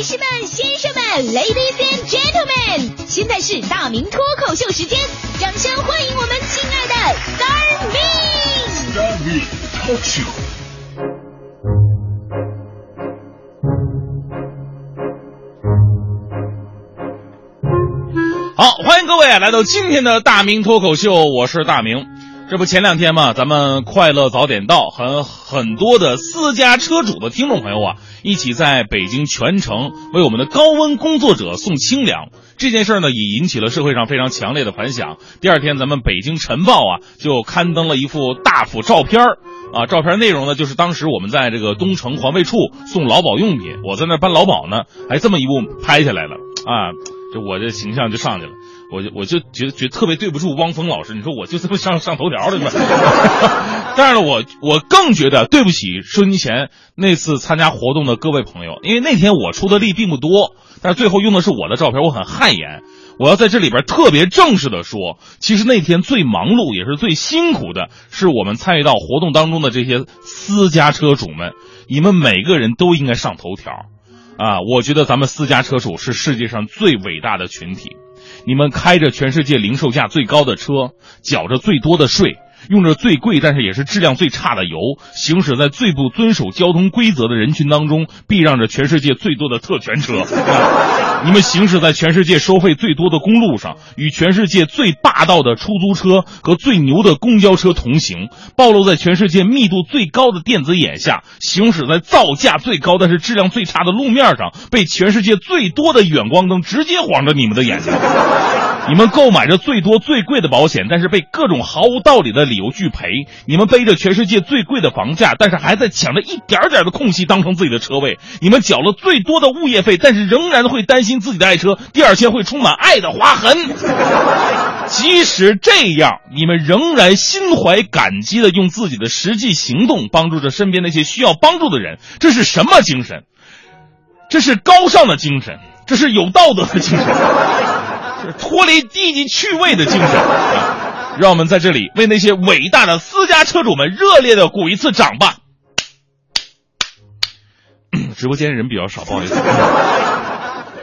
女士们、先生们，Ladies and Gentlemen，现在是大明脱口秀时间，掌声欢迎我们亲爱的 Star Me！大明脱口秀。好，欢迎各位来到今天的大明脱口秀，我是大明。这不前两天嘛，咱们快乐早点到，和很多的私家车主的听众朋友啊，一起在北京全城为我们的高温工作者送清凉。这件事呢，也引起了社会上非常强烈的反响。第二天，咱们北京晨报啊，就刊登了一幅大幅照片儿啊，照片内容呢，就是当时我们在这个东城环卫处送劳保用品，我在那儿搬劳保呢，还这么一幕拍下来了啊。这我这形象就上去了，我就我就觉得觉得特别对不住汪峰老师，你说我就这么上上头条了是吧？但是呢，我我更觉得对不起收音机前那次参加活动的各位朋友，因为那天我出的力并不多，但是最后用的是我的照片，我很汗颜。我要在这里边特别正式的说，其实那天最忙碌也是最辛苦的，是我们参与到活动当中的这些私家车主们，你们每个人都应该上头条。啊，我觉得咱们私家车主是世界上最伟大的群体。你们开着全世界零售价最高的车，缴着最多的税，用着最贵但是也是质量最差的油，行驶在最不遵守交通规则的人群当中，避让着全世界最多的特权车。你们行驶在全世界收费最多的公路上，与全世界最霸道的出租车和最牛的公交车同行，暴露在全世界密度最高的电子眼下，行驶在造价最高但是质量最差的路面上，被全世界最多的远光灯直接晃着你们的眼睛。你们购买着最多最贵的保险，但是被各种毫无道理的理由拒赔；你们背着全世界最贵的房价，但是还在抢着一点点的空隙当成自己的车位；你们缴了最多的物业费，但是仍然会担心自己的爱车第二天会充满爱的划痕。即使这样，你们仍然心怀感激的用自己的实际行动帮助着身边那些需要帮助的人，这是什么精神？这是高尚的精神，这是有道德的精神。脱离低级趣味的精神，让我们在这里为那些伟大的私家车主们热烈的鼓一次掌吧。直播间人比较少，不好意思，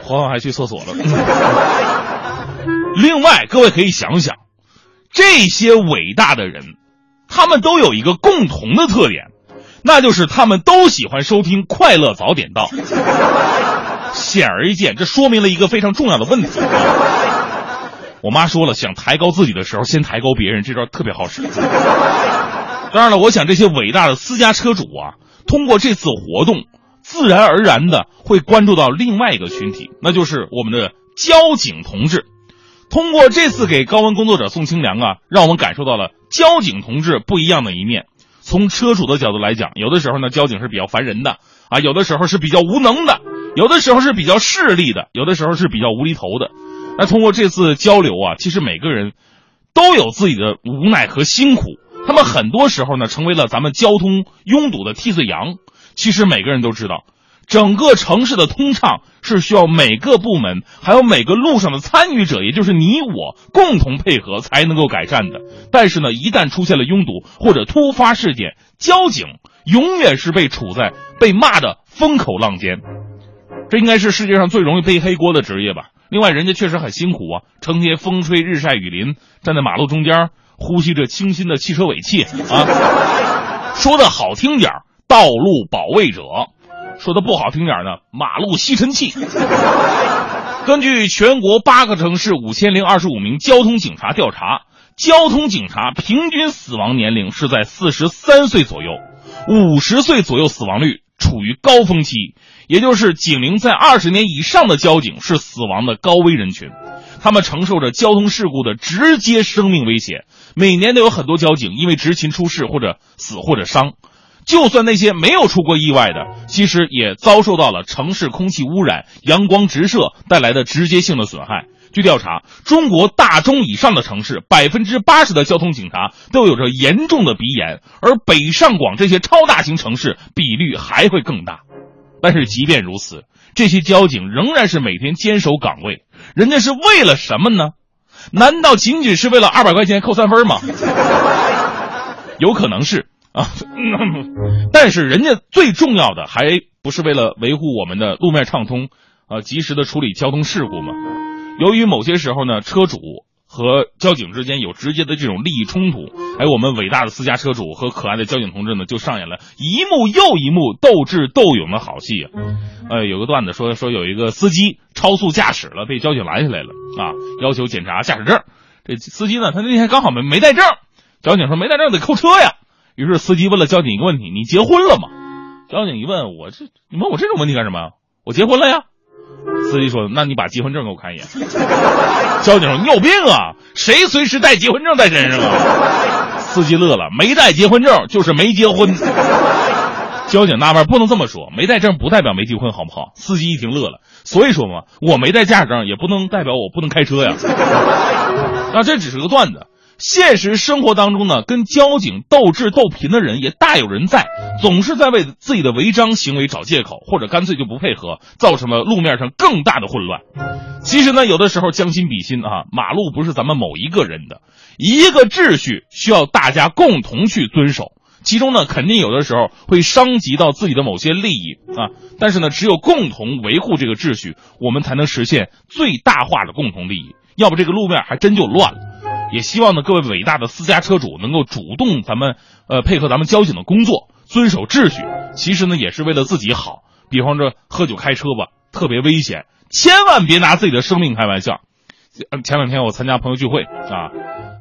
黄黄还去厕所了。另外，各位可以想想，这些伟大的人，他们都有一个共同的特点，那就是他们都喜欢收听《快乐早点到》。显而易见，这说明了一个非常重要的问题。我妈说了，想抬高自己的时候，先抬高别人，这招特别好使。当然了，我想这些伟大的私家车主啊，通过这次活动，自然而然的会关注到另外一个群体，那就是我们的交警同志。通过这次给高温工作者送清凉啊，让我们感受到了交警同志不一样的一面。从车主的角度来讲，有的时候呢，交警是比较烦人的啊，有的时候是比较无能的，有的时候是比较势利的，有的时候是比较无厘头的。那通过这次交流啊，其实每个人都有自己的无奈和辛苦，他们很多时候呢，成为了咱们交通拥堵的替罪羊。其实每个人都知道，整个城市的通畅是需要每个部门还有每个路上的参与者，也就是你我共同配合才能够改善的。但是呢，一旦出现了拥堵或者突发事件，交警永远是被处在被骂的风口浪尖。这应该是世界上最容易背黑锅的职业吧。另外，人家确实很辛苦啊，成天风吹日晒雨淋，站在马路中间，呼吸着清新的汽车尾气啊。说的好听点道路保卫者；说的不好听点呢，马路吸尘器。根据全国八个城市五千零二十五名交通警察调查，交通警察平均死亡年龄是在四十三岁左右，五十岁左右死亡率处于高峰期。也就是警龄在二十年以上的交警是死亡的高危人群，他们承受着交通事故的直接生命危险。每年都有很多交警因为执勤出事或者死或者伤。就算那些没有出过意外的，其实也遭受到了城市空气污染、阳光直射带来的直接性的损害。据调查，中国大中以上的城市，百分之八十的交通警察都有着严重的鼻炎，而北上广这些超大型城市比率还会更大。但是即便如此，这些交警仍然是每天坚守岗位。人家是为了什么呢？难道仅仅是为了二百块钱扣三分吗？有可能是啊，但是人家最重要的还不。是为了维护我们的路面畅通，呃，及时的处理交通事故吗？由于某些时候呢，车主和交警之间有直接的这种利益冲突，哎，我们伟大的私家车主和可爱的交警同志呢，就上演了一幕又一幕斗智斗勇的好戏啊！呃，有个段子说说有一个司机超速驾驶了，被交警拦下来了啊，要求检查驾驶证。这司机呢，他那天刚好没没带证，交警说没带证得扣车呀。于是司机问了交警一个问题：“你结婚了吗？”交警一问，我这你问我这种问题干什么？我结婚了呀。司机说：“那你把结婚证给我看一眼。”交警说：“你有病啊！谁随时带结婚证在身上啊？”司机乐了：“没带结婚证就是没结婚。”交警纳闷：“不能这么说，没带证不代表没结婚，好不好？”司机一听乐了：“所以说嘛，我没带驾驶证也不能代表我不能开车呀。”那这只是个段子。现实生活当中呢，跟交警斗智斗贫的人也大有人在，总是在为自己的违章行为找借口，或者干脆就不配合，造成了路面上更大的混乱。其实呢，有的时候将心比心啊，马路不是咱们某一个人的，一个秩序需要大家共同去遵守。其中呢，肯定有的时候会伤及到自己的某些利益啊，但是呢，只有共同维护这个秩序，我们才能实现最大化的共同利益。要不这个路面还真就乱了。也希望呢，各位伟大的私家车主能够主动咱们呃配合咱们交警的工作，遵守秩序。其实呢，也是为了自己好。比方说喝酒开车吧，特别危险，千万别拿自己的生命开玩笑。前两天我参加朋友聚会啊，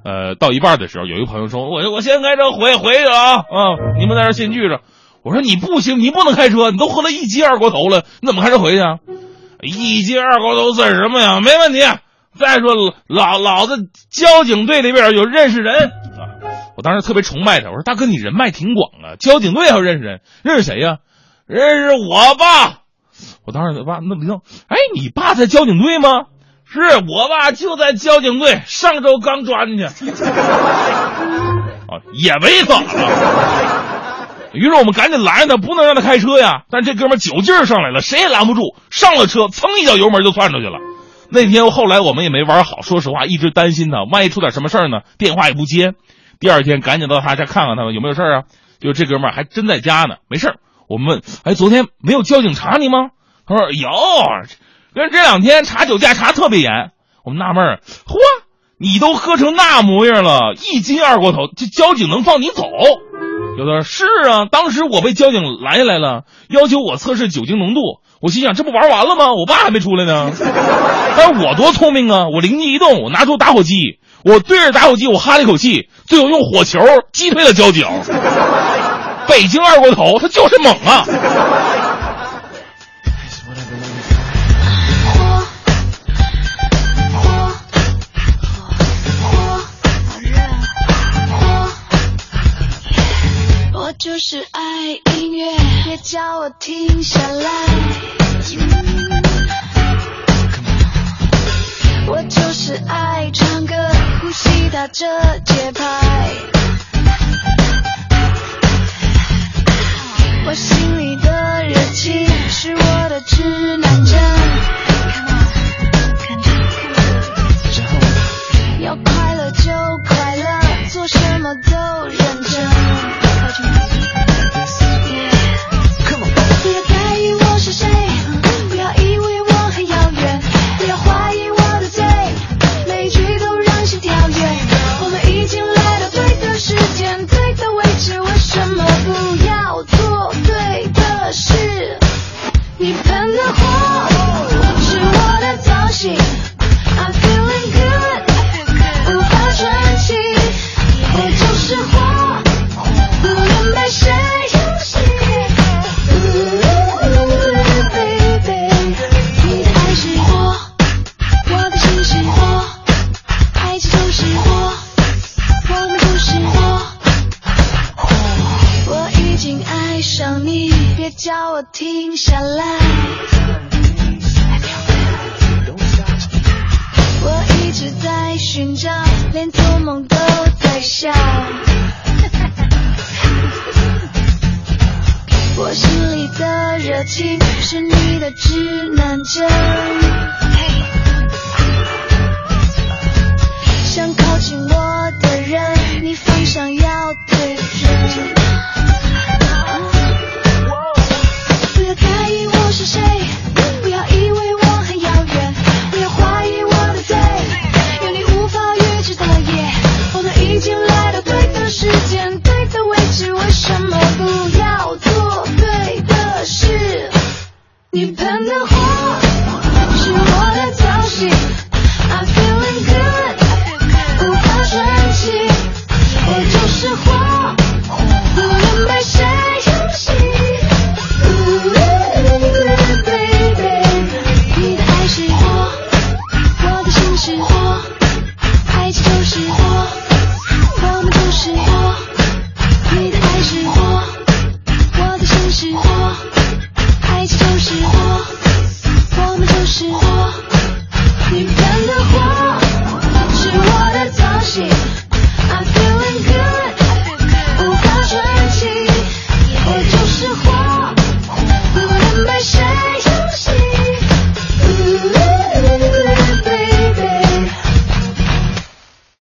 呃，到一半的时候，有一个朋友说：“我我先开车回回去了啊，啊，你们在这先聚着。”我说：“你不行，你不能开车，你都喝了一斤二锅头了，你怎么开车回去啊？一斤二锅头算什么呀？没问题。”再说老老子交警队里边有认识人啊，我当时特别崇拜他。我说大哥你人脉挺广啊，交警队还认识人，认识谁呀？认识我爸。我当时爸那不行，哎，你爸在交警队吗？是我爸就在交警队，上周刚抓进去。啊，也没咋了。于是我们赶紧拦着他，不能让他开车呀。但这哥们酒劲上来了，谁也拦不住，上了车，噌一脚油门就窜出去了。那天后来我们也没玩好，说实话一直担心他，万一出点什么事儿呢？电话也不接。第二天赶紧到他家看看他们有没有事儿啊？就这哥们儿还真在家呢，没事儿。我们问，哎，昨天没有交警查你吗？他说有，跟这两天查酒驾查特别严。我们纳闷儿，嚯，你都喝成那模样了，一斤二锅头，这交警能放你走？有的是啊，当时我被交警拦下来了，要求我测试酒精浓度。我心想，这不玩完了吗？我爸还没出来呢。但是我多聪明啊！我灵机一动，我拿出打火机，我对着打火机，我哈了一口气，最后用火球击退了交警。北京二锅头，他就是猛啊！打着节拍。叫我停下来。我一直在寻找，连做梦都在笑。我心里的热情是你的指南针。想靠近我的人，你方向要